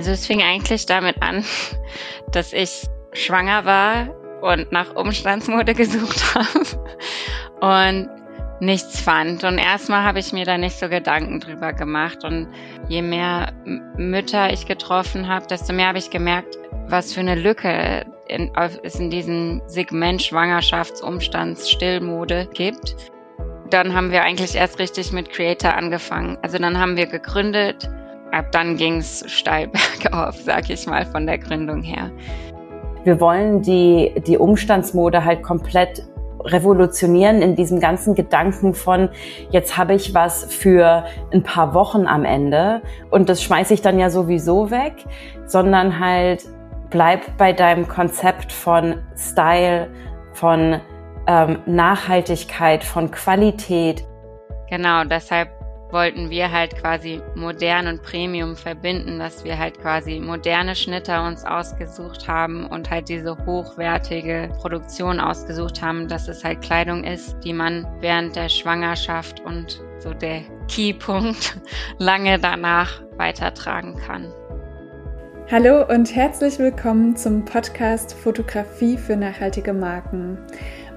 Also es fing eigentlich damit an, dass ich schwanger war und nach Umstandsmode gesucht habe und nichts fand. Und erstmal habe ich mir da nicht so Gedanken drüber gemacht. Und je mehr Mütter ich getroffen habe, desto mehr habe ich gemerkt, was für eine Lücke in, es in diesem Segment Schwangerschaftsumstands Stillmode gibt. Dann haben wir eigentlich erst richtig mit Creator angefangen. Also dann haben wir gegründet. Ab dann ging es steil bergauf, sag ich mal, von der Gründung her. Wir wollen die, die Umstandsmode halt komplett revolutionieren in diesem ganzen Gedanken von, jetzt habe ich was für ein paar Wochen am Ende und das schmeiße ich dann ja sowieso weg, sondern halt bleib bei deinem Konzept von Style, von ähm, Nachhaltigkeit, von Qualität. Genau, deshalb wollten wir halt quasi modern und Premium verbinden, dass wir halt quasi moderne Schnitter uns ausgesucht haben und halt diese hochwertige Produktion ausgesucht haben, dass es halt Kleidung ist, die man während der Schwangerschaft und so der Keypunkt lange danach weitertragen kann. Hallo und herzlich willkommen zum Podcast Fotografie für nachhaltige Marken.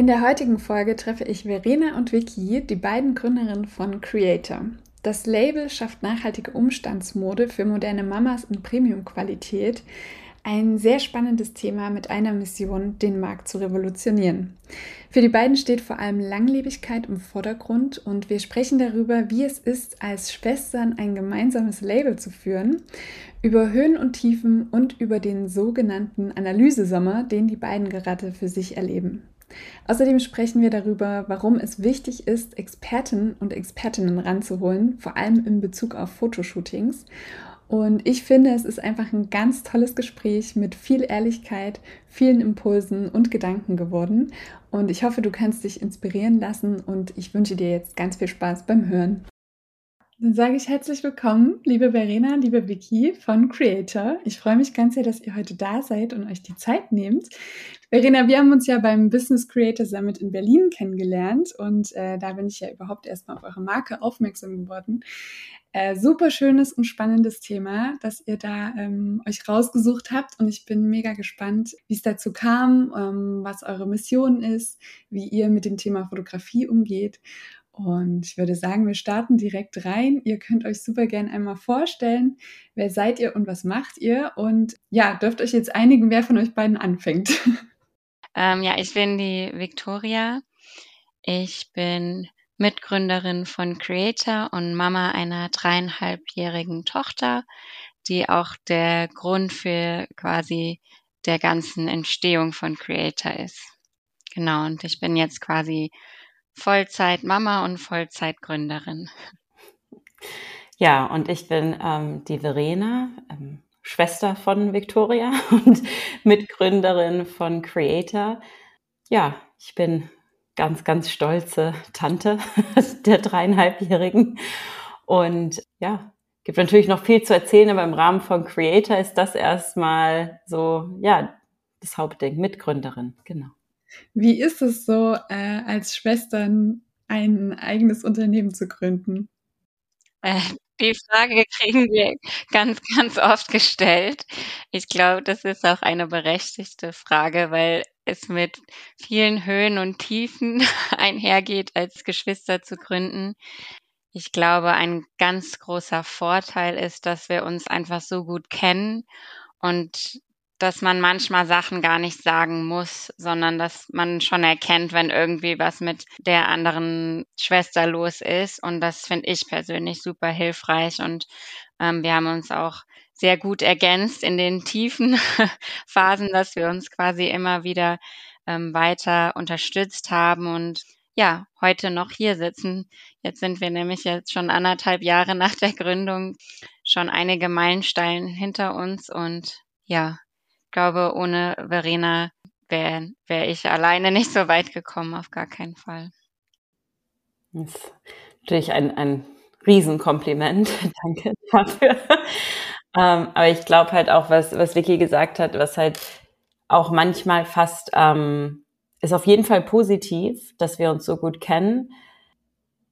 In der heutigen Folge treffe ich Verena und Vicky, die beiden Gründerinnen von Creator. Das Label schafft nachhaltige Umstandsmode für moderne Mamas in Premium-Qualität. Ein sehr spannendes Thema mit einer Mission, den Markt zu revolutionieren. Für die beiden steht vor allem Langlebigkeit im Vordergrund und wir sprechen darüber, wie es ist, als Schwestern ein gemeinsames Label zu führen, über Höhen und Tiefen und über den sogenannten Analysesommer, den die beiden gerade für sich erleben. Außerdem sprechen wir darüber, warum es wichtig ist, Experten und Expertinnen ranzuholen, vor allem in Bezug auf Fotoshootings. Und ich finde, es ist einfach ein ganz tolles Gespräch mit viel Ehrlichkeit, vielen Impulsen und Gedanken geworden. Und ich hoffe, du kannst dich inspirieren lassen und ich wünsche dir jetzt ganz viel Spaß beim Hören. Dann sage ich herzlich willkommen, liebe Verena, liebe Vicky von Creator. Ich freue mich ganz sehr, dass ihr heute da seid und euch die Zeit nehmt. Verena, wir haben uns ja beim Business Creator Summit in Berlin kennengelernt und äh, da bin ich ja überhaupt erstmal auf eure Marke aufmerksam geworden. Äh, super schönes und spannendes Thema, dass ihr da ähm, euch rausgesucht habt und ich bin mega gespannt, wie es dazu kam, ähm, was eure Mission ist, wie ihr mit dem Thema Fotografie umgeht und ich würde sagen, wir starten direkt rein. Ihr könnt euch super gern einmal vorstellen, wer seid ihr und was macht ihr? Und ja, dürft euch jetzt einigen, wer von euch beiden anfängt. Ähm, ja, ich bin die Victoria. Ich bin Mitgründerin von Creator und Mama einer dreieinhalbjährigen Tochter, die auch der Grund für quasi der ganzen Entstehung von Creator ist. Genau, und ich bin jetzt quasi Vollzeit-Mama und Vollzeitgründerin. Ja, und ich bin ähm, die Verena, ähm, Schwester von Victoria und Mitgründerin von Creator. Ja, ich bin ganz, ganz stolze Tante der dreieinhalbjährigen. Und ja, gibt natürlich noch viel zu erzählen, aber im Rahmen von Creator ist das erstmal so, ja, das Hauptding, Mitgründerin, genau. Wie ist es so, äh, als Schwestern ein eigenes Unternehmen zu gründen? Äh, die Frage kriegen wir ganz, ganz oft gestellt. Ich glaube, das ist auch eine berechtigte Frage, weil es mit vielen Höhen und Tiefen einhergeht, als Geschwister zu gründen. Ich glaube, ein ganz großer Vorteil ist, dass wir uns einfach so gut kennen und dass man manchmal Sachen gar nicht sagen muss, sondern dass man schon erkennt, wenn irgendwie was mit der anderen Schwester los ist. Und das finde ich persönlich super hilfreich. Und ähm, wir haben uns auch sehr gut ergänzt in den tiefen Phasen, dass wir uns quasi immer wieder ähm, weiter unterstützt haben und ja, heute noch hier sitzen. Jetzt sind wir nämlich jetzt schon anderthalb Jahre nach der Gründung schon einige Meilensteine hinter uns und ja, ich glaube, ohne Verena wäre wär ich alleine nicht so weit gekommen, auf gar keinen Fall. Das ist natürlich ein, ein Riesenkompliment. Danke dafür. ähm, aber ich glaube halt auch, was, was Vicky gesagt hat, was halt auch manchmal fast ähm, ist auf jeden Fall positiv, dass wir uns so gut kennen.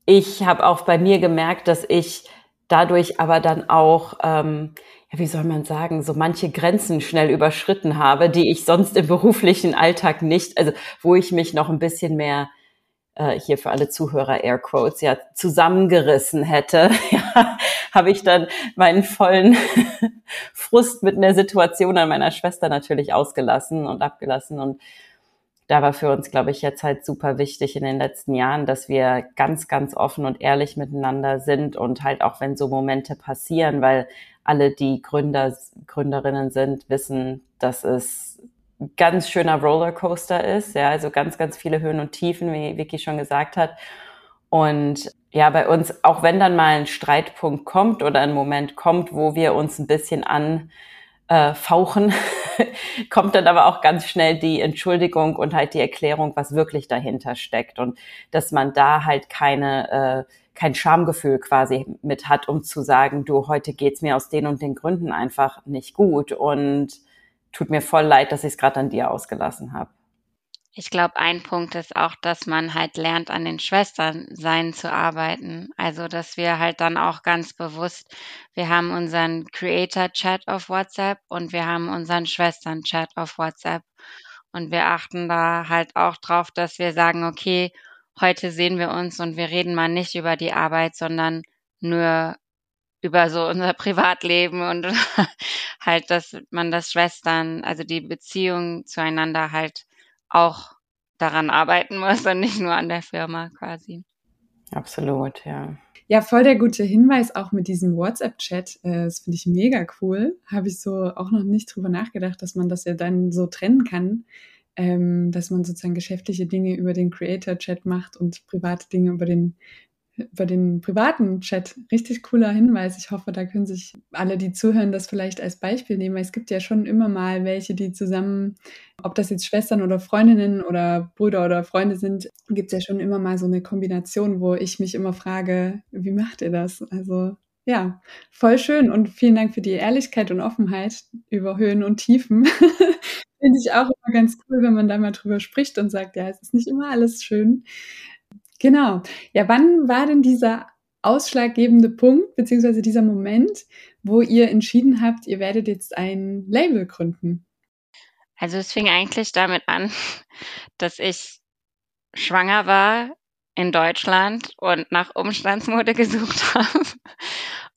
Ich habe auch bei mir gemerkt, dass ich dadurch aber dann auch, ähm, ja, wie soll man sagen, so manche Grenzen schnell überschritten habe, die ich sonst im beruflichen Alltag nicht, also wo ich mich noch ein bisschen mehr äh, hier für alle Zuhörer Airquotes ja zusammengerissen hätte, ja, habe ich dann meinen vollen Frust mit einer Situation an meiner Schwester natürlich ausgelassen und abgelassen. Und da war für uns, glaube ich, jetzt halt super wichtig in den letzten Jahren, dass wir ganz, ganz offen und ehrlich miteinander sind und halt auch wenn so Momente passieren, weil alle, die Gründer, Gründerinnen sind, wissen, dass es ein ganz schöner Rollercoaster ist, ja, also ganz, ganz viele Höhen und Tiefen, wie Vicky schon gesagt hat. Und ja, bei uns, auch wenn dann mal ein Streitpunkt kommt oder ein Moment kommt, wo wir uns ein bisschen an äh, fauchen, kommt dann aber auch ganz schnell die Entschuldigung und halt die Erklärung, was wirklich dahinter steckt und dass man da halt keine äh, kein Schamgefühl quasi mit hat, um zu sagen, du, heute geht's mir aus den und den Gründen einfach nicht gut und tut mir voll leid, dass ich es gerade an dir ausgelassen habe. Ich glaube, ein Punkt ist auch, dass man halt lernt, an den Schwestern sein zu arbeiten. Also, dass wir halt dann auch ganz bewusst, wir haben unseren Creator-Chat auf WhatsApp und wir haben unseren Schwestern-Chat auf WhatsApp. Und wir achten da halt auch drauf, dass wir sagen, okay, heute sehen wir uns und wir reden mal nicht über die Arbeit, sondern nur über so unser Privatleben und halt, dass man das Schwestern, also die Beziehung zueinander halt auch daran arbeiten muss und nicht nur an der Firma quasi. Absolut, ja. Ja, voll der gute Hinweis auch mit diesem WhatsApp-Chat. Äh, das finde ich mega cool. Habe ich so auch noch nicht drüber nachgedacht, dass man das ja dann so trennen kann, ähm, dass man sozusagen geschäftliche Dinge über den Creator-Chat macht und private Dinge über den über den privaten Chat. Richtig cooler Hinweis. Ich hoffe, da können sich alle, die zuhören, das vielleicht als Beispiel nehmen. es gibt ja schon immer mal welche, die zusammen, ob das jetzt Schwestern oder Freundinnen oder Brüder oder Freunde sind, gibt es ja schon immer mal so eine Kombination, wo ich mich immer frage, wie macht ihr das? Also ja, voll schön und vielen Dank für die Ehrlichkeit und Offenheit über Höhen und Tiefen. Finde ich auch immer ganz cool, wenn man da mal drüber spricht und sagt, ja, es ist nicht immer alles schön. Genau. Ja, wann war denn dieser ausschlaggebende Punkt, beziehungsweise dieser Moment, wo ihr entschieden habt, ihr werdet jetzt ein Label gründen? Also es fing eigentlich damit an, dass ich schwanger war in Deutschland und nach Umstandsmode gesucht habe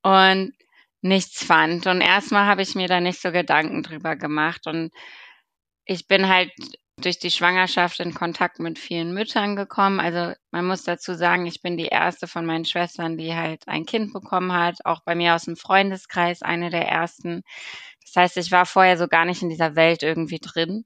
und nichts fand. Und erstmal habe ich mir da nicht so Gedanken drüber gemacht. Und ich bin halt durch die Schwangerschaft in Kontakt mit vielen Müttern gekommen. Also man muss dazu sagen, ich bin die erste von meinen Schwestern, die halt ein Kind bekommen hat, auch bei mir aus dem Freundeskreis eine der ersten. Das heißt, ich war vorher so gar nicht in dieser Welt irgendwie drin.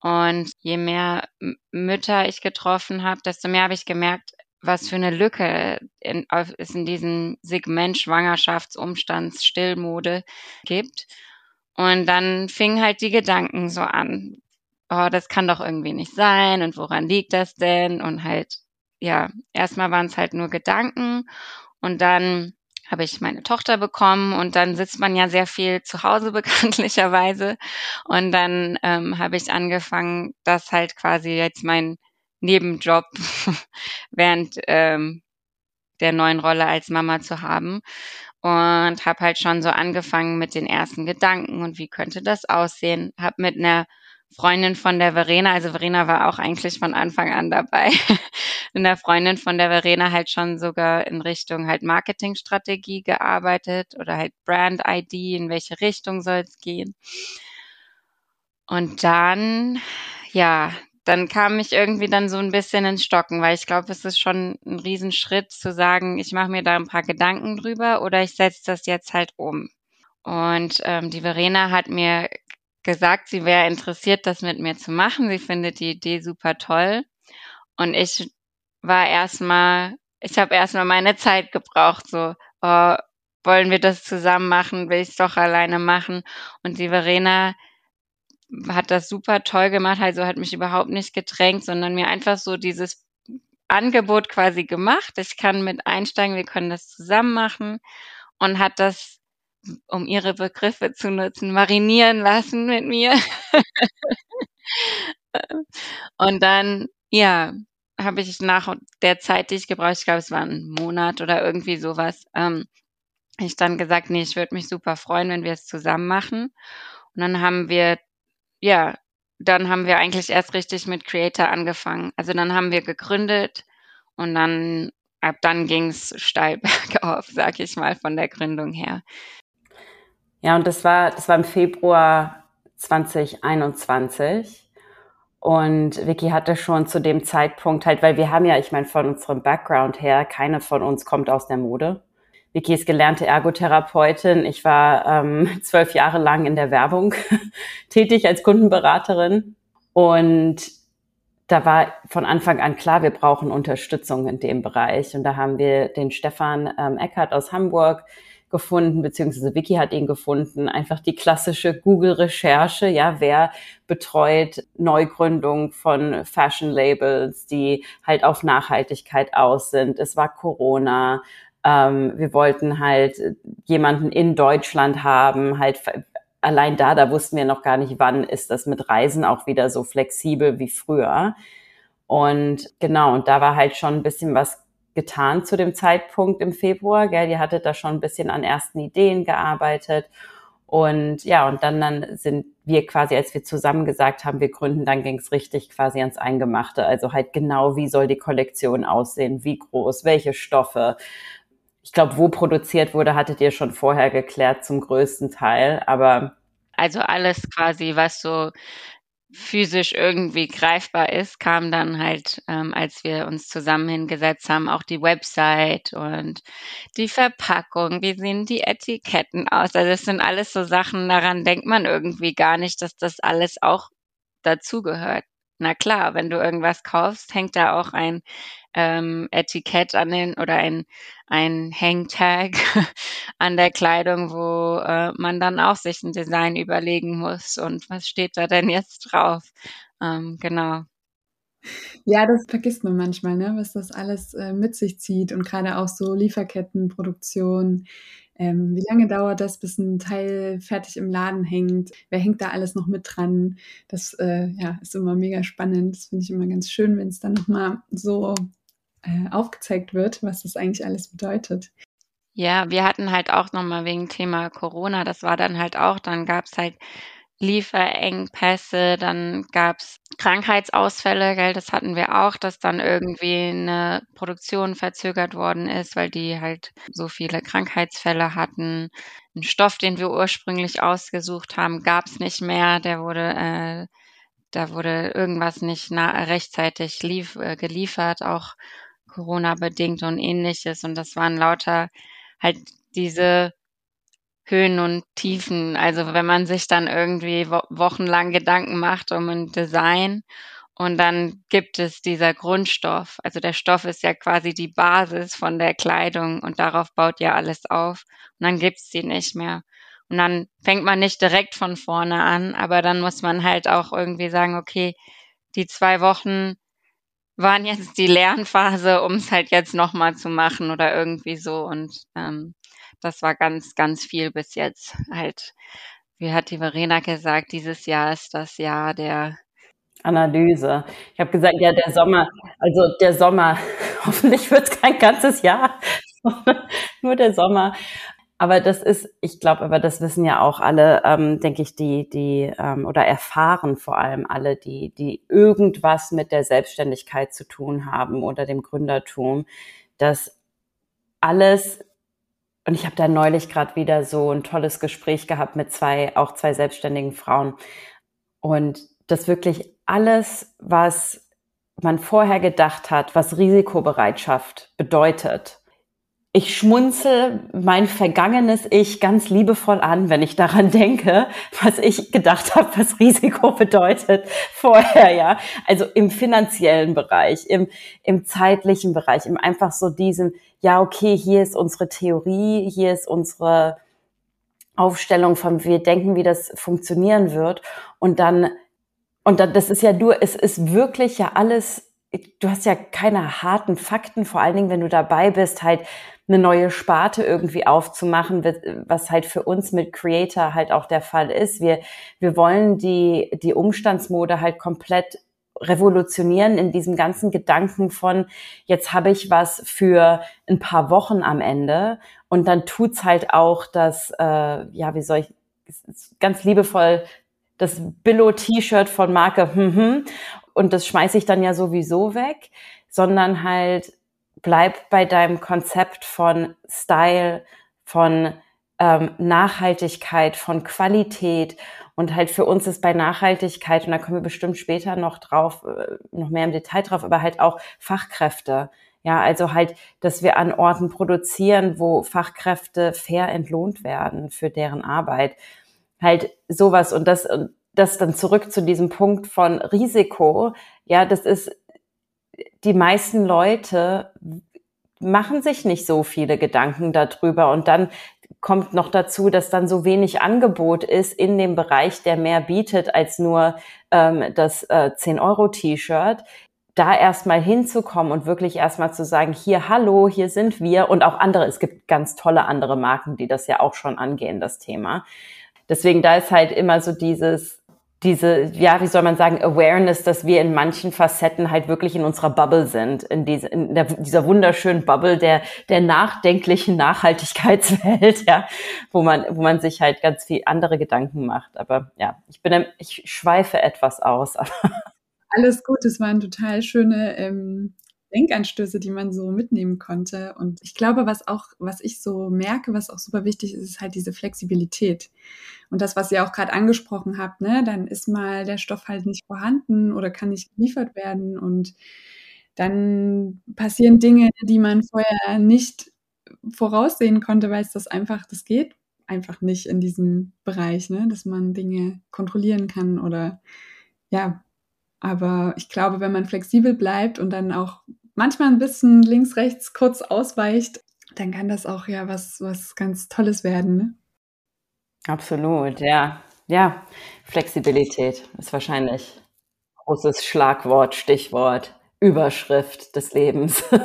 Und je mehr Mütter ich getroffen habe, desto mehr habe ich gemerkt, was für eine Lücke in, es in diesem Segment Schwangerschaftsumstands Stillmode gibt. Und dann fingen halt die Gedanken so an oh, das kann doch irgendwie nicht sein und woran liegt das denn? Und halt, ja, erstmal waren es halt nur Gedanken und dann habe ich meine Tochter bekommen und dann sitzt man ja sehr viel zu Hause bekanntlicherweise und dann ähm, habe ich angefangen, das halt quasi jetzt mein Nebenjob während ähm, der neuen Rolle als Mama zu haben und habe halt schon so angefangen mit den ersten Gedanken und wie könnte das aussehen. Habe mit einer Freundin von der Verena, also Verena war auch eigentlich von Anfang an dabei, in der Freundin von der Verena halt schon sogar in Richtung halt Marketingstrategie gearbeitet oder halt Brand ID, in welche Richtung soll es gehen. Und dann, ja, dann kam ich irgendwie dann so ein bisschen ins Stocken, weil ich glaube, es ist schon ein Riesenschritt zu sagen, ich mache mir da ein paar Gedanken drüber oder ich setze das jetzt halt um. Und ähm, die Verena hat mir gesagt, sie wäre interessiert, das mit mir zu machen. Sie findet die Idee super toll. Und ich war erstmal, ich habe erstmal meine Zeit gebraucht, so, oh, wollen wir das zusammen machen? Will ich es doch alleine machen? Und die Verena hat das super toll gemacht, also hat mich überhaupt nicht gedrängt, sondern mir einfach so dieses Angebot quasi gemacht. Ich kann mit einsteigen, wir können das zusammen machen und hat das, um ihre Begriffe zu nutzen, marinieren lassen mit mir. und dann, ja, habe ich nach der Zeit, die ich gebraucht, ich glaube, es war ein Monat oder irgendwie sowas, ähm, ich dann gesagt, nee, ich würde mich super freuen, wenn wir es zusammen machen. Und dann haben wir, ja, dann haben wir eigentlich erst richtig mit Creator angefangen. Also dann haben wir gegründet und dann, ab dann ging es steil bergauf, sag ich mal, von der Gründung her. Ja, und das war, das war im Februar 2021. Und Vicky hatte schon zu dem Zeitpunkt halt, weil wir haben ja, ich meine, von unserem Background her, keine von uns kommt aus der Mode. Vicky ist gelernte Ergotherapeutin. Ich war ähm, zwölf Jahre lang in der Werbung tätig als Kundenberaterin. Und da war von Anfang an klar, wir brauchen Unterstützung in dem Bereich. Und da haben wir den Stefan ähm, Eckert aus Hamburg gefunden, beziehungsweise Vicky hat ihn gefunden. Einfach die klassische Google-Recherche, ja, wer betreut Neugründung von Fashion-Labels, die halt auf Nachhaltigkeit aus sind. Es war Corona. Ähm, wir wollten halt jemanden in Deutschland haben, halt allein da, da wussten wir noch gar nicht, wann ist das mit Reisen auch wieder so flexibel wie früher. Und genau, und da war halt schon ein bisschen was getan zu dem Zeitpunkt im Februar. Gell? Ihr hattet da schon ein bisschen an ersten Ideen gearbeitet. Und ja, und dann, dann sind wir quasi, als wir zusammen gesagt haben, wir gründen, dann ging es richtig quasi ans Eingemachte. Also halt genau, wie soll die Kollektion aussehen, wie groß, welche Stoffe, ich glaube, wo produziert wurde, hattet ihr schon vorher geklärt zum größten Teil, aber also alles quasi, was so physisch irgendwie greifbar ist, kam dann halt, ähm, als wir uns zusammen hingesetzt haben, auch die Website und die Verpackung, wie sehen die Etiketten aus. Also das sind alles so Sachen, daran denkt man irgendwie gar nicht, dass das alles auch dazugehört. Na klar, wenn du irgendwas kaufst, hängt da auch ein ähm, Etikett an den oder ein, ein Hangtag an der Kleidung, wo äh, man dann auch sich ein Design überlegen muss und was steht da denn jetzt drauf. Ähm, genau. Ja, das vergisst man manchmal, ne? was das alles äh, mit sich zieht und gerade auch so Lieferkettenproduktion. Ähm, wie lange dauert das, bis ein Teil fertig im Laden hängt? Wer hängt da alles noch mit dran? Das äh, ja, ist immer mega spannend. Das finde ich immer ganz schön, wenn es dann nochmal so äh, aufgezeigt wird, was das eigentlich alles bedeutet. Ja, wir hatten halt auch nochmal wegen Thema Corona, das war dann halt auch, dann gab es halt Lieferengpässe, dann gab es Krankheitsausfälle, gell, das hatten wir auch, dass dann irgendwie eine Produktion verzögert worden ist, weil die halt so viele Krankheitsfälle hatten. Ein Stoff, den wir ursprünglich ausgesucht haben, gab es nicht mehr, der wurde äh, da wurde irgendwas nicht rechtzeitig lief, äh, geliefert, auch Corona-bedingt und ähnliches. Und das waren lauter halt diese Höhen und Tiefen. Also wenn man sich dann irgendwie wo wochenlang Gedanken macht um ein Design und dann gibt es dieser Grundstoff. Also der Stoff ist ja quasi die Basis von der Kleidung und darauf baut ja alles auf. Und dann gibt's die nicht mehr. Und dann fängt man nicht direkt von vorne an, aber dann muss man halt auch irgendwie sagen, okay, die zwei Wochen waren jetzt die Lernphase, um es halt jetzt nochmal zu machen oder irgendwie so. Und ähm, das war ganz, ganz viel bis jetzt. Halt, wie hat die Verena gesagt, dieses Jahr ist das Jahr der Analyse. Ich habe gesagt, ja, der Sommer, also der Sommer, hoffentlich wird es kein ganzes Jahr, nur der Sommer. Aber das ist, ich glaube, aber das wissen ja auch alle, ähm, denke ich, die, die ähm, oder erfahren vor allem alle, die, die irgendwas mit der Selbstständigkeit zu tun haben oder dem Gründertum, dass alles und ich habe da neulich gerade wieder so ein tolles Gespräch gehabt mit zwei, auch zwei selbstständigen Frauen. Und das wirklich alles, was man vorher gedacht hat, was Risikobereitschaft bedeutet, ich schmunzel mein vergangenes Ich ganz liebevoll an, wenn ich daran denke, was ich gedacht habe, was Risiko bedeutet vorher, ja. Also im finanziellen Bereich, im, im zeitlichen Bereich, im einfach so diesem, ja, okay, hier ist unsere Theorie, hier ist unsere Aufstellung von, wir denken, wie das funktionieren wird. Und dann, und dann, das ist ja du, es ist wirklich ja alles, du hast ja keine harten Fakten, vor allen Dingen, wenn du dabei bist, halt eine neue Sparte irgendwie aufzumachen, was halt für uns mit Creator halt auch der Fall ist. Wir, wir wollen die, die Umstandsmode halt komplett revolutionieren in diesem ganzen Gedanken von, jetzt habe ich was für ein paar Wochen am Ende und dann tut's halt auch das, äh, ja, wie soll ich, ganz liebevoll das Billo-T-Shirt von Marke hm, hm, und das schmeiße ich dann ja sowieso weg, sondern halt bleib bei deinem Konzept von Style, von ähm, Nachhaltigkeit, von Qualität. Und halt für uns ist bei Nachhaltigkeit, und da kommen wir bestimmt später noch drauf, äh, noch mehr im Detail drauf, aber halt auch Fachkräfte. Ja, also halt, dass wir an Orten produzieren, wo Fachkräfte fair entlohnt werden für deren Arbeit. Halt sowas und das, das dann zurück zu diesem Punkt von Risiko. Ja, das ist, die meisten Leute machen sich nicht so viele Gedanken darüber und dann kommt noch dazu, dass dann so wenig Angebot ist in dem Bereich, der mehr bietet als nur ähm, das äh, 10-Euro-T-Shirt. Da erstmal hinzukommen und wirklich erstmal zu sagen, hier, hallo, hier sind wir und auch andere, es gibt ganz tolle andere Marken, die das ja auch schon angehen, das Thema. Deswegen da ist halt immer so dieses, diese, ja, wie soll man sagen, Awareness, dass wir in manchen Facetten halt wirklich in unserer Bubble sind, in, diese, in der, dieser wunderschönen Bubble der, der nachdenklichen Nachhaltigkeitswelt, ja, wo man, wo man sich halt ganz viel andere Gedanken macht. Aber ja, ich bin, ich schweife etwas aus. Alles gut, es waren total schöne ähm, Denkanstöße, die man so mitnehmen konnte. Und ich glaube, was auch, was ich so merke, was auch super wichtig ist, ist halt diese Flexibilität. Und das, was ihr auch gerade angesprochen habt, ne, dann ist mal der Stoff halt nicht vorhanden oder kann nicht geliefert werden und dann passieren Dinge, die man vorher nicht voraussehen konnte, weil es das einfach, das geht einfach nicht in diesem Bereich, ne, dass man Dinge kontrollieren kann oder ja, aber ich glaube, wenn man flexibel bleibt und dann auch manchmal ein bisschen links, rechts kurz ausweicht, dann kann das auch ja was, was ganz Tolles werden. Ne? Absolut, ja. Ja, Flexibilität ist wahrscheinlich großes Schlagwort, Stichwort, Überschrift des Lebens. ja,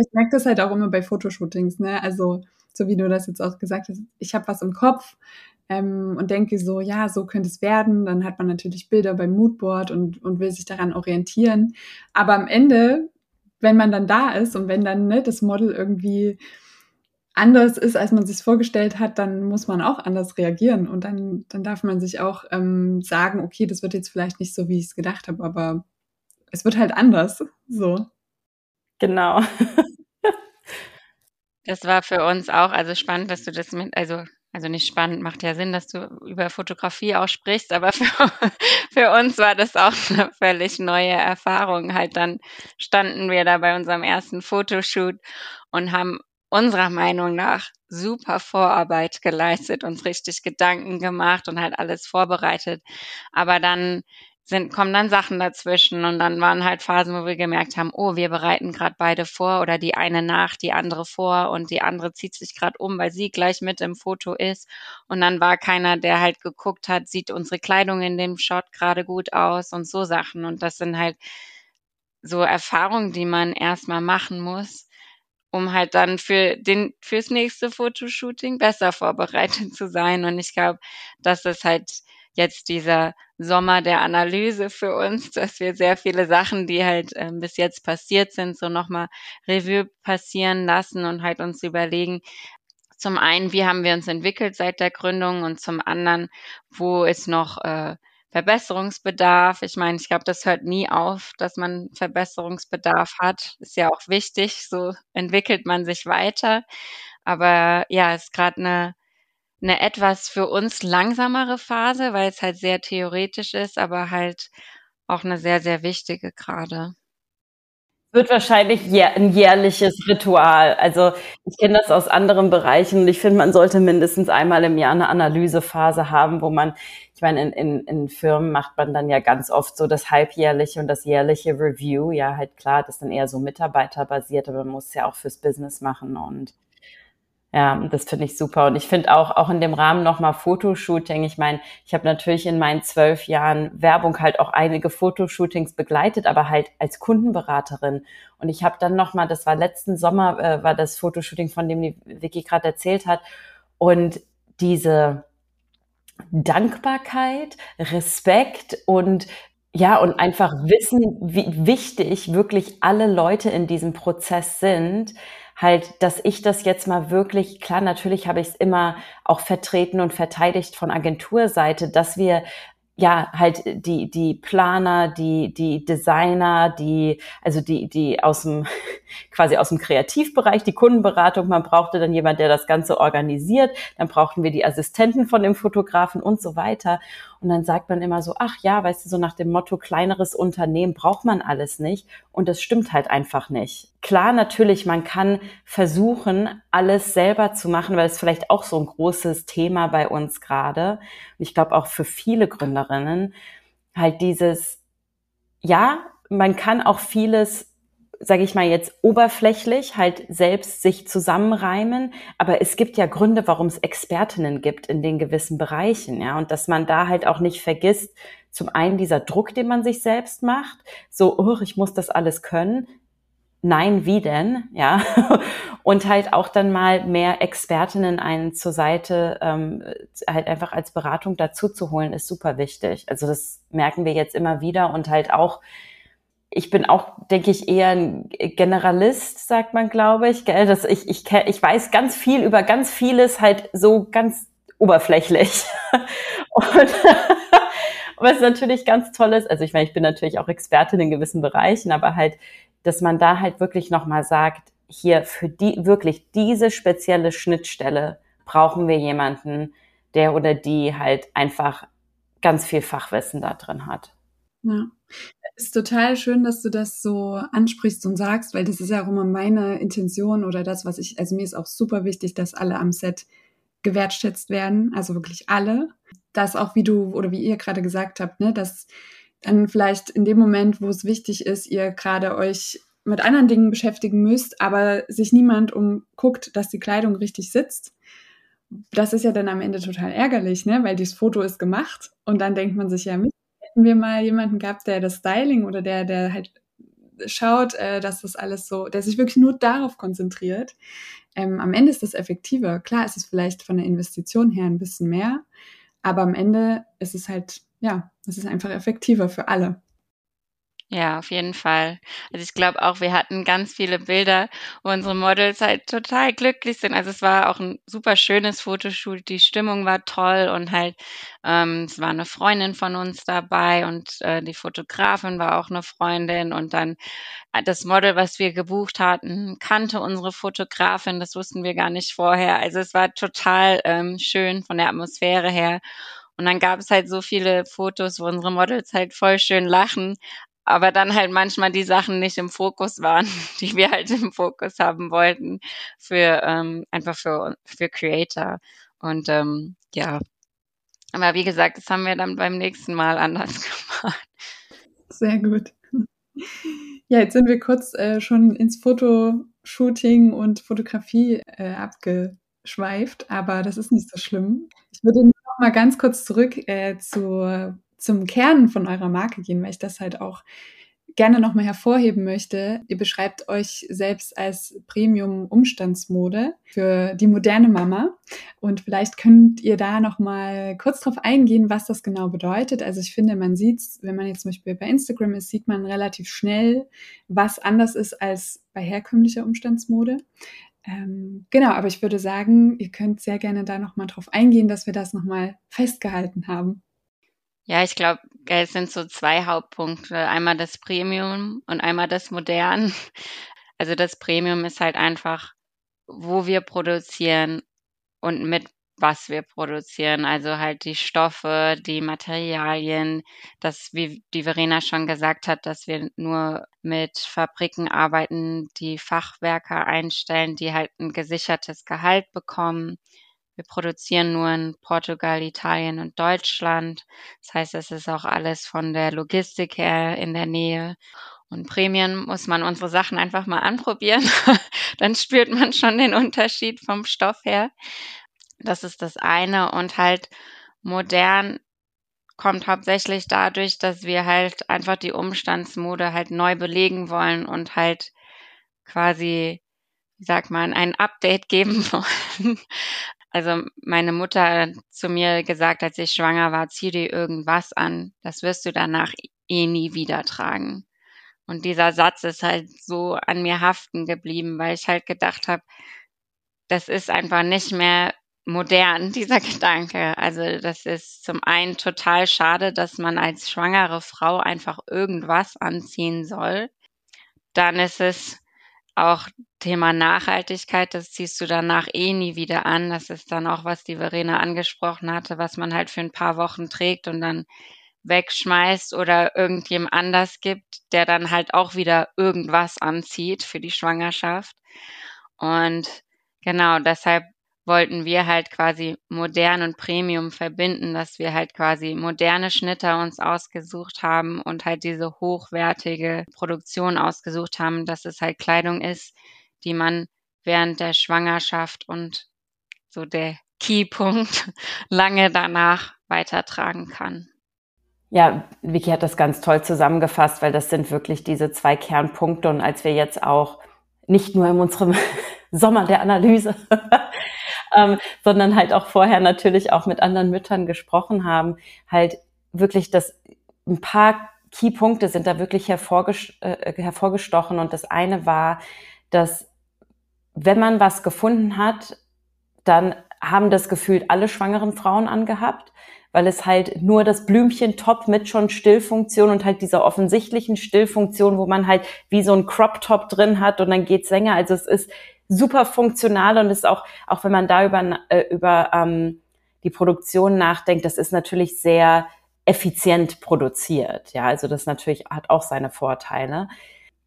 ich merke das halt auch immer bei Fotoshootings, ne? Also, so wie du das jetzt auch gesagt hast, ich habe was im Kopf, ähm, und denke so, ja, so könnte es werden. Dann hat man natürlich Bilder beim Moodboard und, und will sich daran orientieren. Aber am Ende, wenn man dann da ist und wenn dann ne, das Model irgendwie anders ist, als man sich vorgestellt hat, dann muss man auch anders reagieren. Und dann, dann darf man sich auch ähm, sagen, okay, das wird jetzt vielleicht nicht so, wie ich es gedacht habe, aber es wird halt anders. So. Genau. das war für uns auch also spannend, dass du das mit, also also nicht spannend, macht ja Sinn, dass du über Fotografie auch sprichst, aber für, für uns war das auch eine völlig neue Erfahrung. Halt dann standen wir da bei unserem ersten Fotoshoot und haben unserer Meinung nach super Vorarbeit geleistet, uns richtig Gedanken gemacht und halt alles vorbereitet. Aber dann sind, kommen dann Sachen dazwischen und dann waren halt Phasen, wo wir gemerkt haben, oh, wir bereiten gerade beide vor oder die eine nach, die andere vor und die andere zieht sich gerade um, weil sie gleich mit im Foto ist. Und dann war keiner, der halt geguckt hat, sieht unsere Kleidung in dem Shot gerade gut aus und so Sachen. Und das sind halt so Erfahrungen, die man erstmal machen muss, um halt dann für den fürs nächste Fotoshooting besser vorbereitet zu sein. Und ich glaube, das ist halt jetzt dieser Sommer der Analyse für uns, dass wir sehr viele Sachen, die halt äh, bis jetzt passiert sind, so nochmal Revue passieren lassen und halt uns überlegen, zum einen, wie haben wir uns entwickelt seit der Gründung und zum anderen, wo ist noch äh, Verbesserungsbedarf. Ich meine, ich glaube, das hört nie auf, dass man Verbesserungsbedarf hat. Ist ja auch wichtig, so entwickelt man sich weiter. Aber ja, ist gerade eine eine etwas für uns langsamere Phase, weil es halt sehr theoretisch ist, aber halt auch eine sehr, sehr wichtige gerade. Wird wahrscheinlich ein jährliches Ritual. Also ich kenne das aus anderen Bereichen und ich finde, man sollte mindestens einmal im Jahr eine Analysephase haben, wo man ich meine, in, in, in Firmen macht man dann ja ganz oft so das halbjährliche und das jährliche Review. Ja, halt klar, das ist dann eher so mitarbeiterbasiert, aber man muss es ja auch fürs Business machen und ja, das finde ich super. Und ich finde auch, auch in dem Rahmen nochmal Fotoshooting. Ich meine, ich habe natürlich in meinen zwölf Jahren Werbung halt auch einige Fotoshootings begleitet, aber halt als Kundenberaterin. Und ich habe dann nochmal, das war letzten Sommer, äh, war das Fotoshooting, von dem die Vicky gerade erzählt hat. Und diese Dankbarkeit, Respekt und ja, und einfach wissen, wie wichtig wirklich alle Leute in diesem Prozess sind, halt, dass ich das jetzt mal wirklich, klar, natürlich habe ich es immer auch vertreten und verteidigt von Agenturseite, dass wir ja, halt die, die Planer, die, die Designer, die, also die, die aus dem, quasi aus dem Kreativbereich, die Kundenberatung, man brauchte dann jemand, der das Ganze organisiert, dann brauchten wir die Assistenten von dem Fotografen und so weiter. Und dann sagt man immer so, ach ja, weißt du, so nach dem Motto, kleineres Unternehmen braucht man alles nicht. Und das stimmt halt einfach nicht. Klar, natürlich, man kann versuchen, alles selber zu machen, weil es vielleicht auch so ein großes Thema bei uns gerade. Und ich glaube auch für viele Gründerinnen, halt dieses, ja, man kann auch vieles sage ich mal jetzt oberflächlich, halt selbst sich zusammenreimen. Aber es gibt ja Gründe, warum es Expertinnen gibt in den gewissen Bereichen, ja. Und dass man da halt auch nicht vergisst, zum einen dieser Druck, den man sich selbst macht, so, oh, ich muss das alles können. Nein, wie denn? Ja. Und halt auch dann mal mehr Expertinnen einen zur Seite, ähm, halt einfach als Beratung dazu zu holen, ist super wichtig. Also das merken wir jetzt immer wieder und halt auch, ich bin auch, denke ich, eher ein Generalist, sagt man, glaube ich. Gell? Dass ich, ich, ich weiß ganz viel über ganz vieles halt so ganz oberflächlich. Und was natürlich ganz toll ist, also ich meine, ich bin natürlich auch Expertin in gewissen Bereichen, aber halt, dass man da halt wirklich nochmal sagt, hier für die, wirklich diese spezielle Schnittstelle brauchen wir jemanden, der oder die halt einfach ganz viel Fachwissen da drin hat. Ja. Ist total schön, dass du das so ansprichst und sagst, weil das ist ja auch immer meine Intention oder das, was ich, also mir ist auch super wichtig, dass alle am Set gewertschätzt werden, also wirklich alle. Das auch, wie du oder wie ihr gerade gesagt habt, ne, dass dann vielleicht in dem Moment, wo es wichtig ist, ihr gerade euch mit anderen Dingen beschäftigen müsst, aber sich niemand umguckt, dass die Kleidung richtig sitzt. Das ist ja dann am Ende total ärgerlich, ne? weil dieses Foto ist gemacht und dann denkt man sich ja, hätten wir mal jemanden gehabt, der das Styling oder der, der halt schaut, äh, dass das alles so, der sich wirklich nur darauf konzentriert. Ähm, am Ende ist das effektiver. Klar ist es vielleicht von der Investition her ein bisschen mehr, aber am Ende ist es halt, ja, es ist einfach effektiver für alle. Ja, auf jeden Fall. Also ich glaube auch, wir hatten ganz viele Bilder, wo unsere Models halt total glücklich sind. Also es war auch ein super schönes Fotoshoot, die Stimmung war toll und halt ähm, es war eine Freundin von uns dabei und äh, die Fotografin war auch eine Freundin und dann äh, das Model, was wir gebucht hatten, kannte unsere Fotografin, das wussten wir gar nicht vorher. Also es war total ähm, schön von der Atmosphäre her. Und dann gab es halt so viele Fotos, wo unsere Models halt voll schön lachen, aber dann halt manchmal die Sachen nicht im Fokus waren, die wir halt im Fokus haben wollten für ähm, einfach für für Creator und ähm, ja. Aber wie gesagt, das haben wir dann beim nächsten Mal anders gemacht. Sehr gut. Ja, jetzt sind wir kurz äh, schon ins Fotoshooting und Fotografie äh, abgeschweift, aber das ist nicht so schlimm. Ich würde noch mal ganz kurz zurück äh, zu zum Kern von eurer Marke gehen, weil ich das halt auch gerne nochmal hervorheben möchte. Ihr beschreibt euch selbst als Premium-Umstandsmode für die moderne Mama. Und vielleicht könnt ihr da nochmal kurz drauf eingehen, was das genau bedeutet. Also ich finde, man sieht, wenn man jetzt zum Beispiel bei Instagram ist, sieht man relativ schnell, was anders ist als bei herkömmlicher Umstandsmode. Ähm, genau, aber ich würde sagen, ihr könnt sehr gerne da nochmal drauf eingehen, dass wir das nochmal festgehalten haben. Ja, ich glaube, es sind so zwei Hauptpunkte. Einmal das Premium und einmal das Modern. Also das Premium ist halt einfach, wo wir produzieren und mit was wir produzieren. Also halt die Stoffe, die Materialien, das, wie die Verena schon gesagt hat, dass wir nur mit Fabriken arbeiten, die Fachwerker einstellen, die halt ein gesichertes Gehalt bekommen wir produzieren nur in Portugal, Italien und Deutschland. Das heißt, es ist auch alles von der Logistik her in der Nähe. Und Prämien muss man unsere Sachen einfach mal anprobieren. Dann spürt man schon den Unterschied vom Stoff her. Das ist das eine. Und halt modern kommt hauptsächlich dadurch, dass wir halt einfach die Umstandsmode halt neu belegen wollen und halt quasi, wie sagt man, ein Update geben wollen. Also meine Mutter zu mir gesagt, als ich schwanger war, zieh dir irgendwas an, das wirst du danach eh nie wieder tragen. Und dieser Satz ist halt so an mir haften geblieben, weil ich halt gedacht habe, das ist einfach nicht mehr modern, dieser Gedanke. Also das ist zum einen total schade, dass man als schwangere Frau einfach irgendwas anziehen soll. Dann ist es auch Thema Nachhaltigkeit, das ziehst du danach eh nie wieder an. Das ist dann auch, was die Verena angesprochen hatte, was man halt für ein paar Wochen trägt und dann wegschmeißt oder irgendjemand anders gibt, der dann halt auch wieder irgendwas anzieht für die Schwangerschaft. Und genau deshalb wollten wir halt quasi modern und Premium verbinden, dass wir halt quasi moderne Schnitter uns ausgesucht haben und halt diese hochwertige Produktion ausgesucht haben, dass es halt Kleidung ist, die man während der Schwangerschaft und so der Keypunkt lange danach weitertragen kann. Ja, Vicky hat das ganz toll zusammengefasst, weil das sind wirklich diese zwei Kernpunkte. Und als wir jetzt auch nicht nur in unserem Sommer der Analyse ähm, sondern halt auch vorher natürlich auch mit anderen Müttern gesprochen haben, halt wirklich das ein paar Keypunkte sind da wirklich hervorges äh, hervorgestochen und das eine war, dass wenn man was gefunden hat, dann haben das gefühlt alle schwangeren Frauen angehabt, weil es halt nur das Blümchen-Top mit schon Stillfunktion und halt dieser offensichtlichen Stillfunktion, wo man halt wie so ein Crop-Top drin hat und dann geht's länger. Also es ist super funktional und ist auch, auch wenn man da über, äh, über ähm, die Produktion nachdenkt, das ist natürlich sehr effizient produziert. Ja, also das natürlich hat auch seine Vorteile.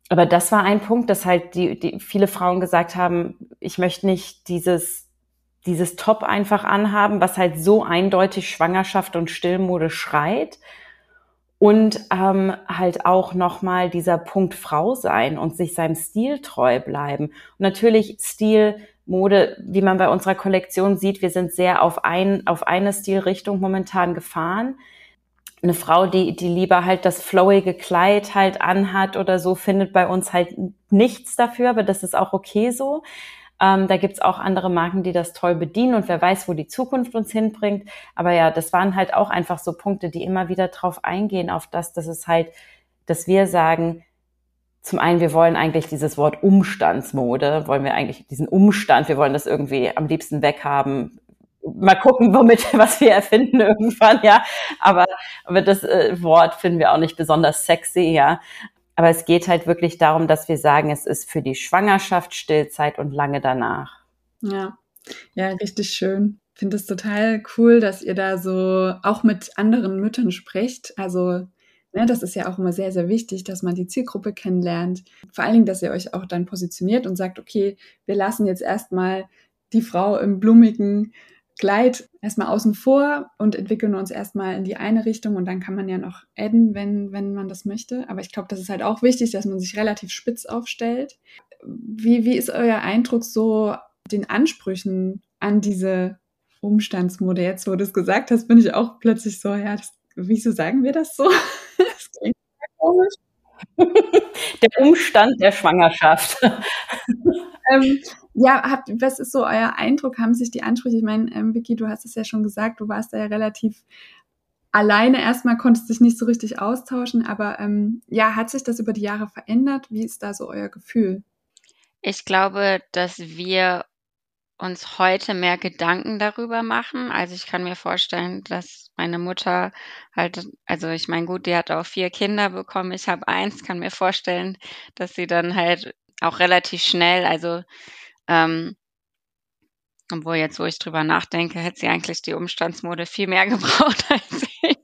Aber das war ein Punkt, dass halt die, die viele Frauen gesagt haben, ich möchte nicht dieses dieses Top einfach anhaben, was halt so eindeutig Schwangerschaft und Stillmode schreit, und ähm, halt auch nochmal dieser Punkt Frau sein und sich seinem Stil treu bleiben. Und natürlich Stil, Mode, wie man bei unserer Kollektion sieht, wir sind sehr auf, ein, auf eine Stilrichtung momentan gefahren. Eine Frau, die, die lieber halt das flowige Kleid halt anhat oder so, findet bei uns halt nichts dafür, aber das ist auch okay so. Ähm, da gibt's auch andere Marken, die das toll bedienen und wer weiß, wo die Zukunft uns hinbringt. Aber ja, das waren halt auch einfach so Punkte, die immer wieder drauf eingehen, auf das, dass es halt, dass wir sagen, zum einen, wir wollen eigentlich dieses Wort Umstandsmode, wollen wir eigentlich diesen Umstand, wir wollen das irgendwie am liebsten weghaben. Mal gucken, womit, was wir erfinden irgendwann, ja. Aber, aber das äh, Wort finden wir auch nicht besonders sexy, ja. Aber es geht halt wirklich darum, dass wir sagen, es ist für die Schwangerschaft, Stillzeit und lange danach. Ja, ja, richtig schön. Ich finde es total cool, dass ihr da so auch mit anderen Müttern sprecht. Also, ne, das ist ja auch immer sehr, sehr wichtig, dass man die Zielgruppe kennenlernt. Vor allen Dingen, dass ihr euch auch dann positioniert und sagt, okay, wir lassen jetzt erstmal die Frau im blumigen Gleit erstmal außen vor und entwickeln uns erstmal in die eine Richtung und dann kann man ja noch adden, wenn, wenn man das möchte. Aber ich glaube, das ist halt auch wichtig, dass man sich relativ spitz aufstellt. Wie, wie ist euer Eindruck so den Ansprüchen an diese Umstandsmode? Jetzt, wo du es gesagt hast, bin ich auch plötzlich so, ja, das, wieso sagen wir das so? das klingt komisch. Der Umstand der Schwangerschaft. ähm, ja, habt, was ist so euer Eindruck? Haben sich die Ansprüche, ich meine, ähm, Vicky, du hast es ja schon gesagt, du warst da ja relativ alleine erstmal, konntest dich nicht so richtig austauschen, aber ähm, ja, hat sich das über die Jahre verändert? Wie ist da so euer Gefühl? Ich glaube, dass wir uns heute mehr Gedanken darüber machen. Also ich kann mir vorstellen, dass meine Mutter halt, also ich meine, gut, die hat auch vier Kinder bekommen, ich habe eins, kann mir vorstellen, dass sie dann halt auch relativ schnell, also ähm, obwohl jetzt, wo ich drüber nachdenke, hätte sie eigentlich die Umstandsmode viel mehr gebraucht als ich.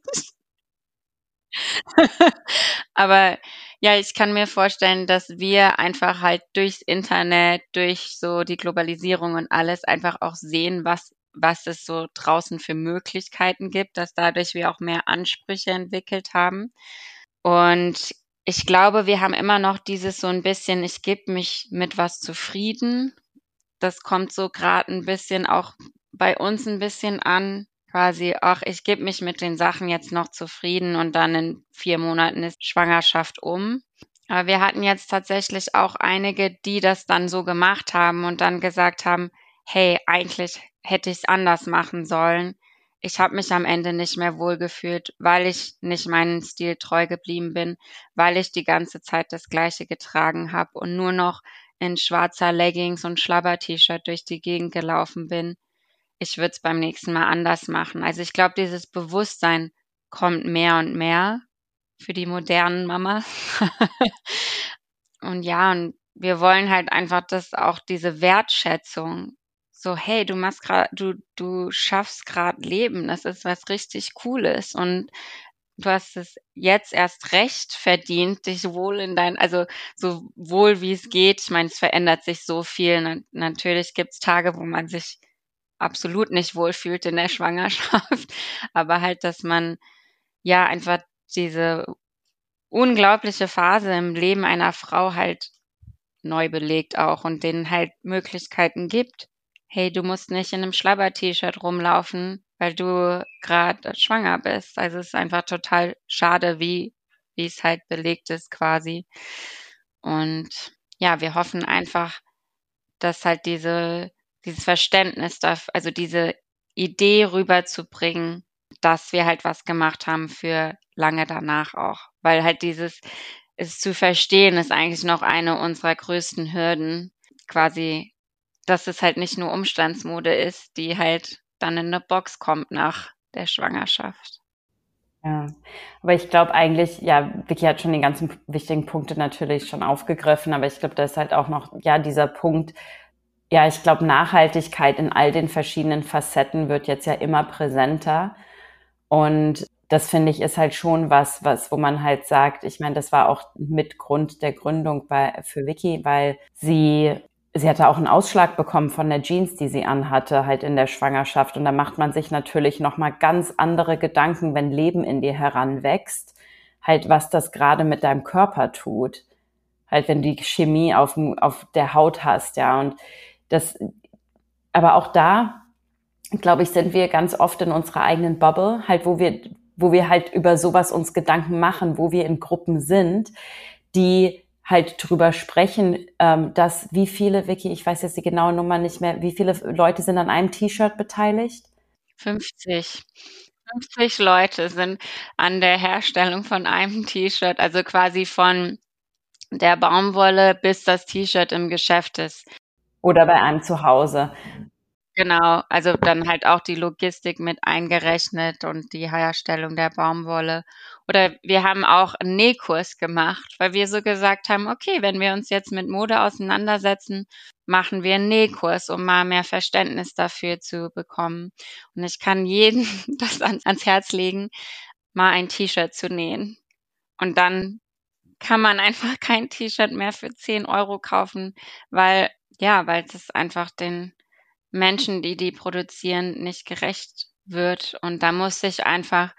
Aber ja, ich kann mir vorstellen, dass wir einfach halt durchs Internet, durch so die Globalisierung und alles einfach auch sehen, was was es so draußen für Möglichkeiten gibt, dass dadurch wir auch mehr Ansprüche entwickelt haben. Und ich glaube, wir haben immer noch dieses so ein bisschen, ich gebe mich mit was zufrieden. Das kommt so gerade ein bisschen auch bei uns ein bisschen an, quasi, ach, ich gebe mich mit den Sachen jetzt noch zufrieden und dann in vier Monaten ist Schwangerschaft um. Aber wir hatten jetzt tatsächlich auch einige, die das dann so gemacht haben und dann gesagt haben, hey, eigentlich hätte ich es anders machen sollen. Ich habe mich am Ende nicht mehr wohlgefühlt, weil ich nicht meinen Stil treu geblieben bin, weil ich die ganze Zeit das gleiche getragen habe und nur noch in schwarzer Leggings und Schlabber-T-Shirt durch die Gegend gelaufen bin. Ich würde es beim nächsten Mal anders machen. Also ich glaube, dieses Bewusstsein kommt mehr und mehr für die modernen Mamas. und ja, und wir wollen halt einfach, dass auch diese Wertschätzung so, hey, du machst gerade, du, du schaffst gerade Leben, das ist was richtig Cooles und du hast es jetzt erst recht verdient, dich wohl in dein, also so wohl wie es geht. Ich meine, es verändert sich so viel. Na, natürlich gibt es Tage, wo man sich absolut nicht wohlfühlt in der Schwangerschaft, aber halt, dass man ja einfach diese unglaubliche Phase im Leben einer Frau halt neu belegt auch und denen halt Möglichkeiten gibt hey, du musst nicht in einem Schlabber-T-Shirt rumlaufen, weil du gerade schwanger bist. Also es ist einfach total schade, wie, wie es halt belegt ist quasi. Und ja, wir hoffen einfach, dass halt diese, dieses Verständnis, also diese Idee rüberzubringen, dass wir halt was gemacht haben für lange danach auch. Weil halt dieses, es zu verstehen, ist eigentlich noch eine unserer größten Hürden, quasi dass es halt nicht nur Umstandsmode ist, die halt dann in eine Box kommt nach der Schwangerschaft. Ja, aber ich glaube eigentlich, ja, Vicky hat schon die ganzen wichtigen Punkte natürlich schon aufgegriffen, aber ich glaube, da ist halt auch noch, ja, dieser Punkt, ja, ich glaube, Nachhaltigkeit in all den verschiedenen Facetten wird jetzt ja immer präsenter. Und das finde ich ist halt schon was, was, wo man halt sagt, ich meine, das war auch mit Grund der Gründung bei, für Vicky, weil sie sie hatte auch einen Ausschlag bekommen von der Jeans, die sie anhatte, halt in der Schwangerschaft. Und da macht man sich natürlich nochmal ganz andere Gedanken, wenn Leben in dir heranwächst, halt was das gerade mit deinem Körper tut. Halt, wenn du die Chemie auf, auf der Haut hast, ja. Und das, aber auch da, glaube ich, sind wir ganz oft in unserer eigenen Bubble, halt, wo wir, wo wir halt über sowas uns Gedanken machen, wo wir in Gruppen sind, die halt drüber sprechen, ähm, dass wie viele, Vicky, ich weiß jetzt die genaue Nummer nicht mehr, wie viele Leute sind an einem T-Shirt beteiligt? 50. 50 Leute sind an der Herstellung von einem T-Shirt, also quasi von der Baumwolle bis das T-Shirt im Geschäft ist. Oder bei einem zu Hause. Genau, also dann halt auch die Logistik mit eingerechnet und die Herstellung der Baumwolle. Oder wir haben auch einen Nähkurs gemacht, weil wir so gesagt haben, okay, wenn wir uns jetzt mit Mode auseinandersetzen, machen wir einen Nähkurs, um mal mehr Verständnis dafür zu bekommen. Und ich kann jedem das ans, Herz legen, mal ein T-Shirt zu nähen. Und dann kann man einfach kein T-Shirt mehr für 10 Euro kaufen, weil, ja, weil es einfach den Menschen, die die produzieren, nicht gerecht wird. Und da muss sich einfach,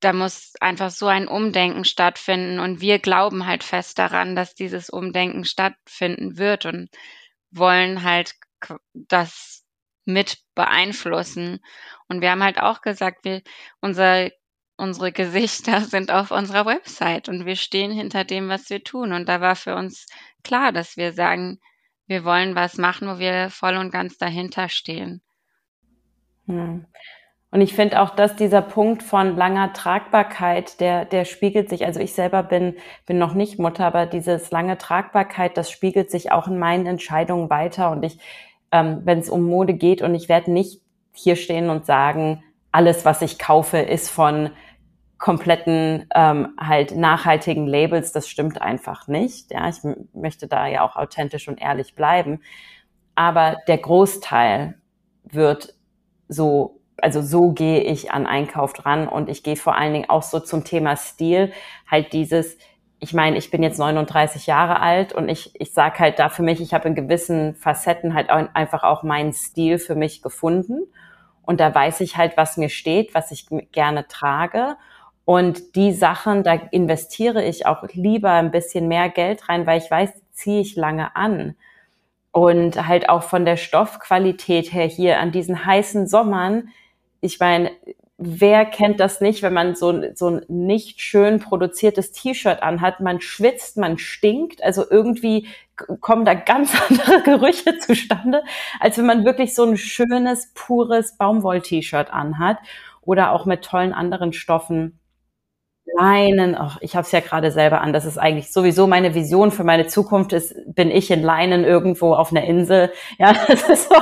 da muss einfach so ein Umdenken stattfinden. Und wir glauben halt fest daran, dass dieses Umdenken stattfinden wird und wollen halt das mit beeinflussen. Und wir haben halt auch gesagt, wir, unser, unsere Gesichter sind auf unserer Website und wir stehen hinter dem, was wir tun. Und da war für uns klar, dass wir sagen, wir wollen was machen, wo wir voll und ganz dahinter stehen. Hm. Und ich finde auch, dass dieser Punkt von langer Tragbarkeit, der, der spiegelt sich, also ich selber bin, bin noch nicht Mutter, aber dieses lange Tragbarkeit, das spiegelt sich auch in meinen Entscheidungen weiter. Und ich, ähm, wenn es um Mode geht, und ich werde nicht hier stehen und sagen, alles, was ich kaufe, ist von kompletten ähm, halt nachhaltigen Labels, das stimmt einfach nicht. Ja, ich möchte da ja auch authentisch und ehrlich bleiben. Aber der Großteil wird so, also so gehe ich an Einkauf dran und ich gehe vor allen Dingen auch so zum Thema Stil, halt dieses, ich meine, ich bin jetzt 39 Jahre alt und ich, ich sage halt da für mich, ich habe in gewissen Facetten halt auch, einfach auch meinen Stil für mich gefunden. Und da weiß ich halt, was mir steht, was ich gerne trage. Und die Sachen, da investiere ich auch lieber ein bisschen mehr Geld rein, weil ich weiß, ziehe ich lange an. Und halt auch von der Stoffqualität her hier an diesen heißen Sommern. Ich meine, wer kennt das nicht, wenn man so, so ein nicht schön produziertes T-Shirt anhat? Man schwitzt, man stinkt. Also irgendwie kommen da ganz andere Gerüche zustande, als wenn man wirklich so ein schönes, pures Baumwoll-T-Shirt anhat oder auch mit tollen anderen Stoffen. Leinen, ach, ich habe es ja gerade selber an. Das ist eigentlich sowieso meine Vision für meine Zukunft. Ist, bin ich in Leinen irgendwo auf einer Insel? Ja, das ist so.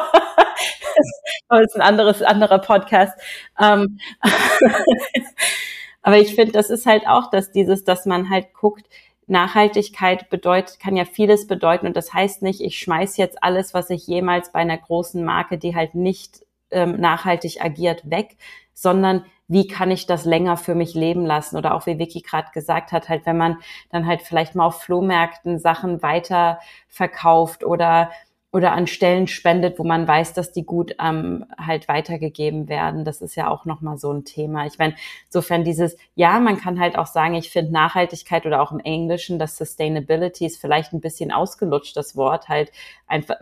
das ist ein anderes, anderer Podcast. Ähm, aber ich finde, das ist halt auch dass dieses, dass man halt guckt, Nachhaltigkeit bedeutet, kann ja vieles bedeuten und das heißt nicht, ich schmeiß jetzt alles, was ich jemals bei einer großen Marke, die halt nicht ähm, nachhaltig agiert, weg, sondern wie kann ich das länger für mich leben lassen? Oder auch wie Vicky gerade gesagt hat, halt, wenn man dann halt vielleicht mal auf Flohmärkten Sachen weiter verkauft oder oder an Stellen spendet, wo man weiß, dass die gut ähm, halt weitergegeben werden. Das ist ja auch nochmal so ein Thema. Ich meine, insofern dieses, ja, man kann halt auch sagen, ich finde Nachhaltigkeit oder auch im Englischen, das Sustainability ist vielleicht ein bisschen ausgelutscht, das Wort halt einfach,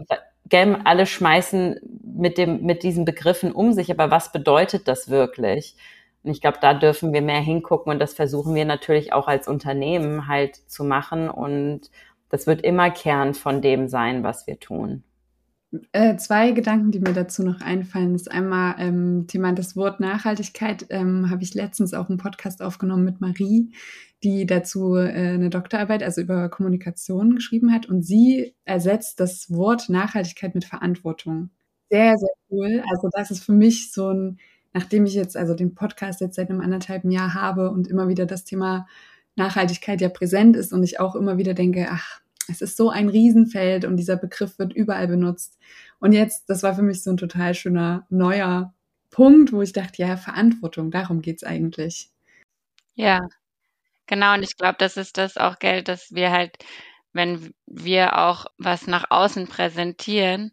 alle schmeißen mit dem, mit diesen Begriffen um sich, aber was bedeutet das wirklich? Und ich glaube, da dürfen wir mehr hingucken und das versuchen wir natürlich auch als Unternehmen halt zu machen und das wird immer Kern von dem sein, was wir tun. Äh, zwei Gedanken, die mir dazu noch einfallen, ist einmal ähm, Thema das Wort Nachhaltigkeit. Ähm, Habe ich letztens auch einen Podcast aufgenommen mit Marie, die dazu äh, eine Doktorarbeit, also über Kommunikation geschrieben hat. Und sie ersetzt das Wort Nachhaltigkeit mit Verantwortung. Sehr, sehr cool. Also das ist für mich so ein, nachdem ich jetzt also den Podcast jetzt seit einem anderthalben Jahr habe und immer wieder das Thema Nachhaltigkeit ja präsent ist und ich auch immer wieder denke, ach, es ist so ein Riesenfeld und dieser Begriff wird überall benutzt. Und jetzt, das war für mich so ein total schöner neuer Punkt, wo ich dachte, ja, Verantwortung, darum geht's eigentlich. Ja, genau. Und ich glaube, das ist das auch Geld, dass wir halt, wenn wir auch was nach außen präsentieren,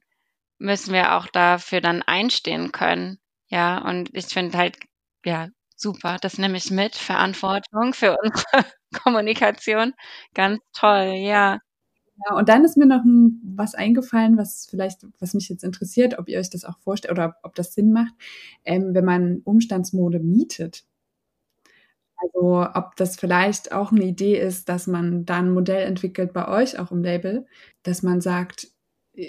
müssen wir auch dafür dann einstehen können. Ja, und ich finde halt, ja, Super, das nehme ich mit. Verantwortung für unsere Kommunikation. Ganz toll, ja. Ja, und dann ist mir noch was eingefallen, was vielleicht, was mich jetzt interessiert, ob ihr euch das auch vorstellt oder ob das Sinn macht, ähm, wenn man Umstandsmode mietet. Also ob das vielleicht auch eine Idee ist, dass man da ein Modell entwickelt bei euch, auch im Label, dass man sagt,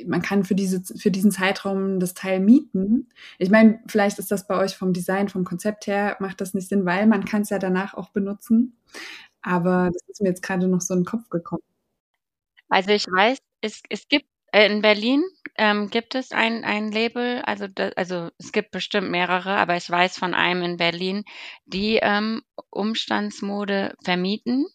man kann für, diese, für diesen Zeitraum das Teil mieten. Ich meine, vielleicht ist das bei euch vom Design, vom Konzept her, macht das nicht Sinn, weil man kann es ja danach auch benutzen. Aber das ist mir jetzt gerade noch so in den Kopf gekommen. Also ich weiß, es, es gibt äh, in Berlin ähm, gibt es ein, ein Label, also, da, also es gibt bestimmt mehrere, aber ich weiß von einem in Berlin, die ähm, Umstandsmode vermieten.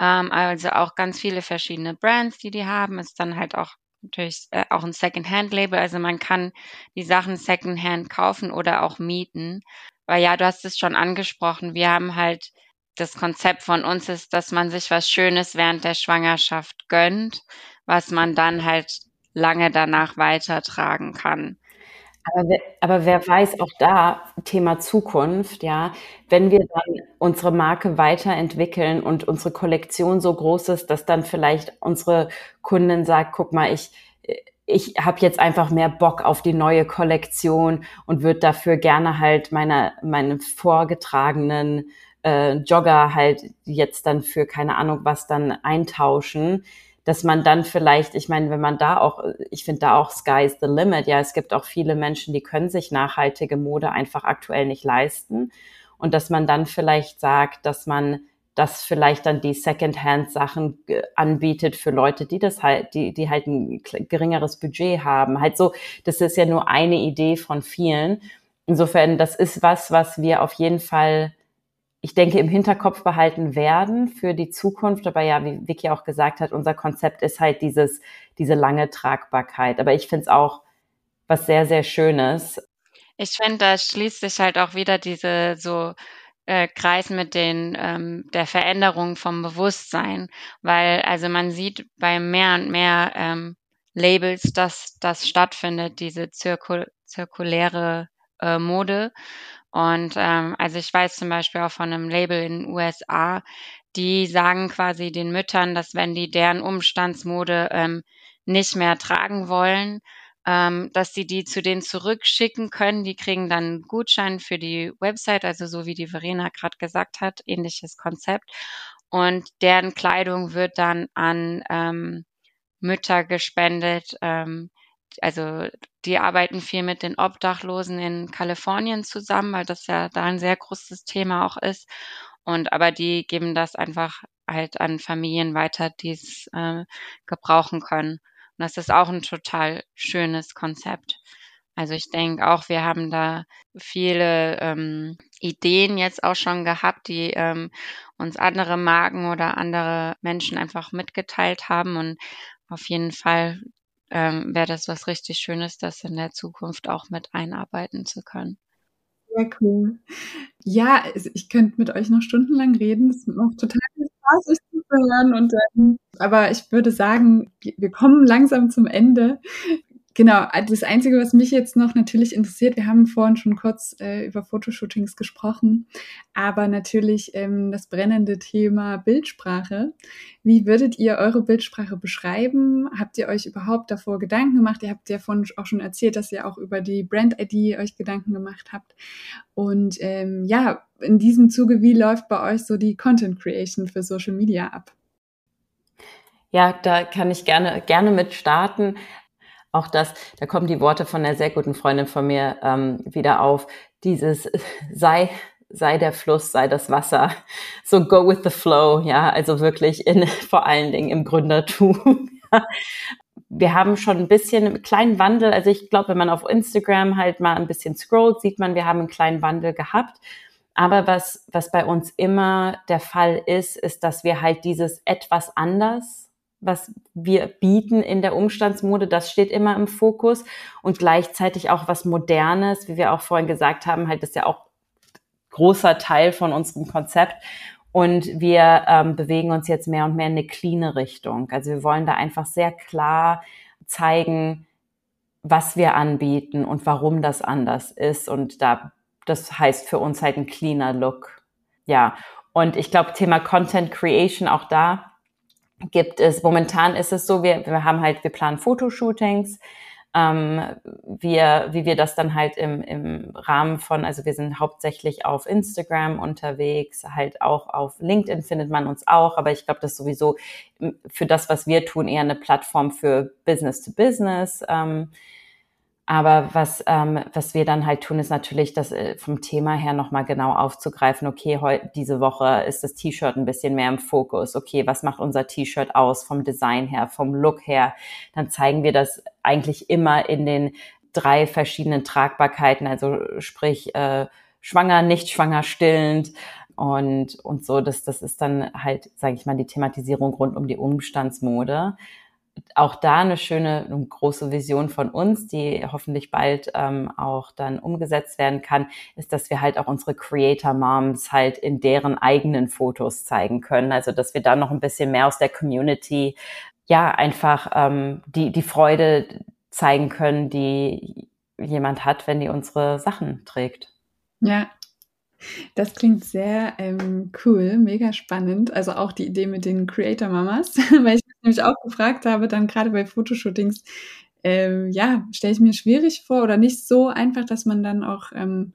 Ähm, also auch ganz viele verschiedene Brands, die die haben, ist dann halt auch natürlich äh, auch ein Secondhand-Label. Also man kann die Sachen Secondhand kaufen oder auch mieten. Weil ja, du hast es schon angesprochen, wir haben halt das Konzept von uns ist, dass man sich was Schönes während der Schwangerschaft gönnt, was man dann halt lange danach weitertragen kann. Aber wer, aber wer weiß, auch da Thema Zukunft, ja, wenn wir dann unsere Marke weiterentwickeln und unsere Kollektion so groß ist, dass dann vielleicht unsere Kundin sagt, guck mal, ich, ich habe jetzt einfach mehr Bock auf die neue Kollektion und würde dafür gerne halt meine, meine vorgetragenen äh, Jogger halt jetzt dann für keine Ahnung was dann eintauschen dass man dann vielleicht, ich meine, wenn man da auch, ich finde da auch Sky's the limit, ja, es gibt auch viele Menschen, die können sich nachhaltige Mode einfach aktuell nicht leisten und dass man dann vielleicht sagt, dass man das vielleicht dann die Secondhand-Sachen äh, anbietet für Leute, die das halt, die, die halt ein geringeres Budget haben. Halt so, das ist ja nur eine Idee von vielen. Insofern, das ist was, was wir auf jeden Fall ich denke, im Hinterkopf behalten werden für die Zukunft. Aber ja, wie Vicky auch gesagt hat, unser Konzept ist halt dieses, diese lange Tragbarkeit. Aber ich finde es auch was sehr, sehr Schönes. Ich finde, da schließt sich halt auch wieder diese so äh, Kreis mit den ähm, der Veränderung vom Bewusstsein, weil also man sieht bei mehr und mehr ähm, Labels, dass das stattfindet, diese zirkul zirkuläre äh, Mode. Und ähm, also ich weiß zum Beispiel auch von einem Label in den USA, die sagen quasi den Müttern, dass wenn die deren Umstandsmode ähm, nicht mehr tragen wollen, ähm, dass sie die zu denen zurückschicken können. Die kriegen dann einen Gutschein für die Website, also so wie die Verena gerade gesagt hat, ähnliches Konzept. Und deren Kleidung wird dann an ähm, Mütter gespendet. Ähm, also die arbeiten viel mit den Obdachlosen in Kalifornien zusammen, weil das ja da ein sehr großes Thema auch ist. Und aber die geben das einfach halt an Familien weiter, die es äh, gebrauchen können. Und das ist auch ein total schönes Konzept. Also ich denke auch, wir haben da viele ähm, Ideen jetzt auch schon gehabt, die ähm, uns andere Marken oder andere Menschen einfach mitgeteilt haben. Und auf jeden Fall ähm, wäre das was richtig Schönes, das in der Zukunft auch mit einarbeiten zu können. Sehr cool. Ja, ich könnte mit euch noch stundenlang reden. Es macht total viel Spaß, euch zuzuhören. Und, ähm, aber ich würde sagen, wir kommen langsam zum Ende. Genau, das Einzige, was mich jetzt noch natürlich interessiert, wir haben vorhin schon kurz äh, über Fotoshootings gesprochen, aber natürlich ähm, das brennende Thema Bildsprache. Wie würdet ihr eure Bildsprache beschreiben? Habt ihr euch überhaupt davor Gedanken gemacht? Ihr habt ja vorhin auch schon erzählt, dass ihr auch über die Brand-ID euch Gedanken gemacht habt. Und ähm, ja, in diesem Zuge, wie läuft bei euch so die Content Creation für Social Media ab? Ja, da kann ich gerne, gerne mit starten auch das, da kommen die Worte von einer sehr guten Freundin von mir ähm, wieder auf. Dieses sei, sei der Fluss, sei das Wasser. So go with the flow, ja, also wirklich in, vor allen Dingen im Gründertum. Wir haben schon ein bisschen einen kleinen Wandel. Also ich glaube, wenn man auf Instagram halt mal ein bisschen scrollt, sieht man, wir haben einen kleinen Wandel gehabt. Aber was, was bei uns immer der Fall ist, ist, dass wir halt dieses etwas anders was wir bieten in der Umstandsmode, das steht immer im Fokus und gleichzeitig auch was Modernes, wie wir auch vorhin gesagt haben, halt ist ja auch großer Teil von unserem Konzept. Und wir ähm, bewegen uns jetzt mehr und mehr in eine clean Richtung. Also wir wollen da einfach sehr klar zeigen, was wir anbieten und warum das anders ist. Und da, das heißt für uns halt ein cleaner Look. Ja. Und ich glaube, Thema Content Creation auch da gibt es, momentan ist es so, wir, wir haben halt, wir planen Fotoshootings, ähm, wir, wie wir das dann halt im, im Rahmen von, also wir sind hauptsächlich auf Instagram unterwegs, halt auch auf LinkedIn findet man uns auch, aber ich glaube, das ist sowieso für das, was wir tun, eher eine Plattform für Business to Business. Ähm, aber was, ähm, was wir dann halt tun, ist natürlich, das äh, vom Thema her nochmal genau aufzugreifen. Okay, heute, diese Woche ist das T-Shirt ein bisschen mehr im Fokus. Okay, was macht unser T-Shirt aus vom Design her, vom Look her? Dann zeigen wir das eigentlich immer in den drei verschiedenen Tragbarkeiten, also sprich äh, schwanger, nicht schwanger, stillend und und so. Das das ist dann halt, sage ich mal, die Thematisierung rund um die Umstandsmode auch da eine schöne, eine große Vision von uns, die hoffentlich bald ähm, auch dann umgesetzt werden kann, ist, dass wir halt auch unsere Creator Moms halt in deren eigenen Fotos zeigen können. Also dass wir da noch ein bisschen mehr aus der Community ja einfach ähm, die die Freude zeigen können, die jemand hat, wenn die unsere Sachen trägt. Ja, das klingt sehr ähm, cool, mega spannend. Also auch die Idee mit den Creator Mamas, weil ich nämlich auch gefragt habe, dann gerade bei Fotoshootings, ähm, ja, stelle ich mir schwierig vor oder nicht so einfach, dass man dann auch ähm,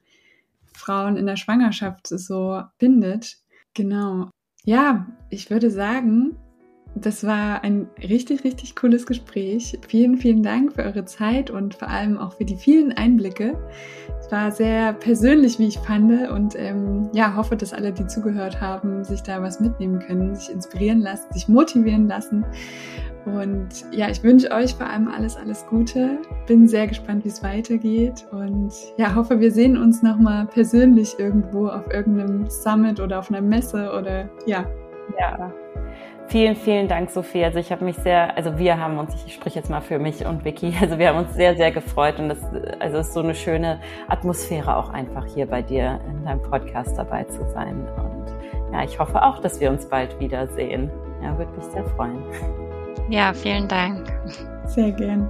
Frauen in der Schwangerschaft so bindet. Genau. Ja, ich würde sagen, das war ein richtig, richtig cooles Gespräch. Vielen, vielen Dank für eure Zeit und vor allem auch für die vielen Einblicke. Es war sehr persönlich, wie ich fand. Und ähm, ja, hoffe, dass alle, die zugehört haben, sich da was mitnehmen können, sich inspirieren lassen, sich motivieren lassen. Und ja, ich wünsche euch vor allem alles, alles Gute. Bin sehr gespannt, wie es weitergeht. Und ja, hoffe, wir sehen uns nochmal persönlich irgendwo auf irgendeinem Summit oder auf einer Messe oder ja. Ja, vielen, vielen Dank, Sophie. Also ich habe mich sehr, also wir haben uns, ich spreche jetzt mal für mich und Vicky, also wir haben uns sehr, sehr gefreut und das, also es ist so eine schöne Atmosphäre auch einfach hier bei dir in deinem Podcast dabei zu sein. Und ja, ich hoffe auch, dass wir uns bald wiedersehen. Ja, würde mich sehr freuen. Ja, vielen Dank. Sehr gern.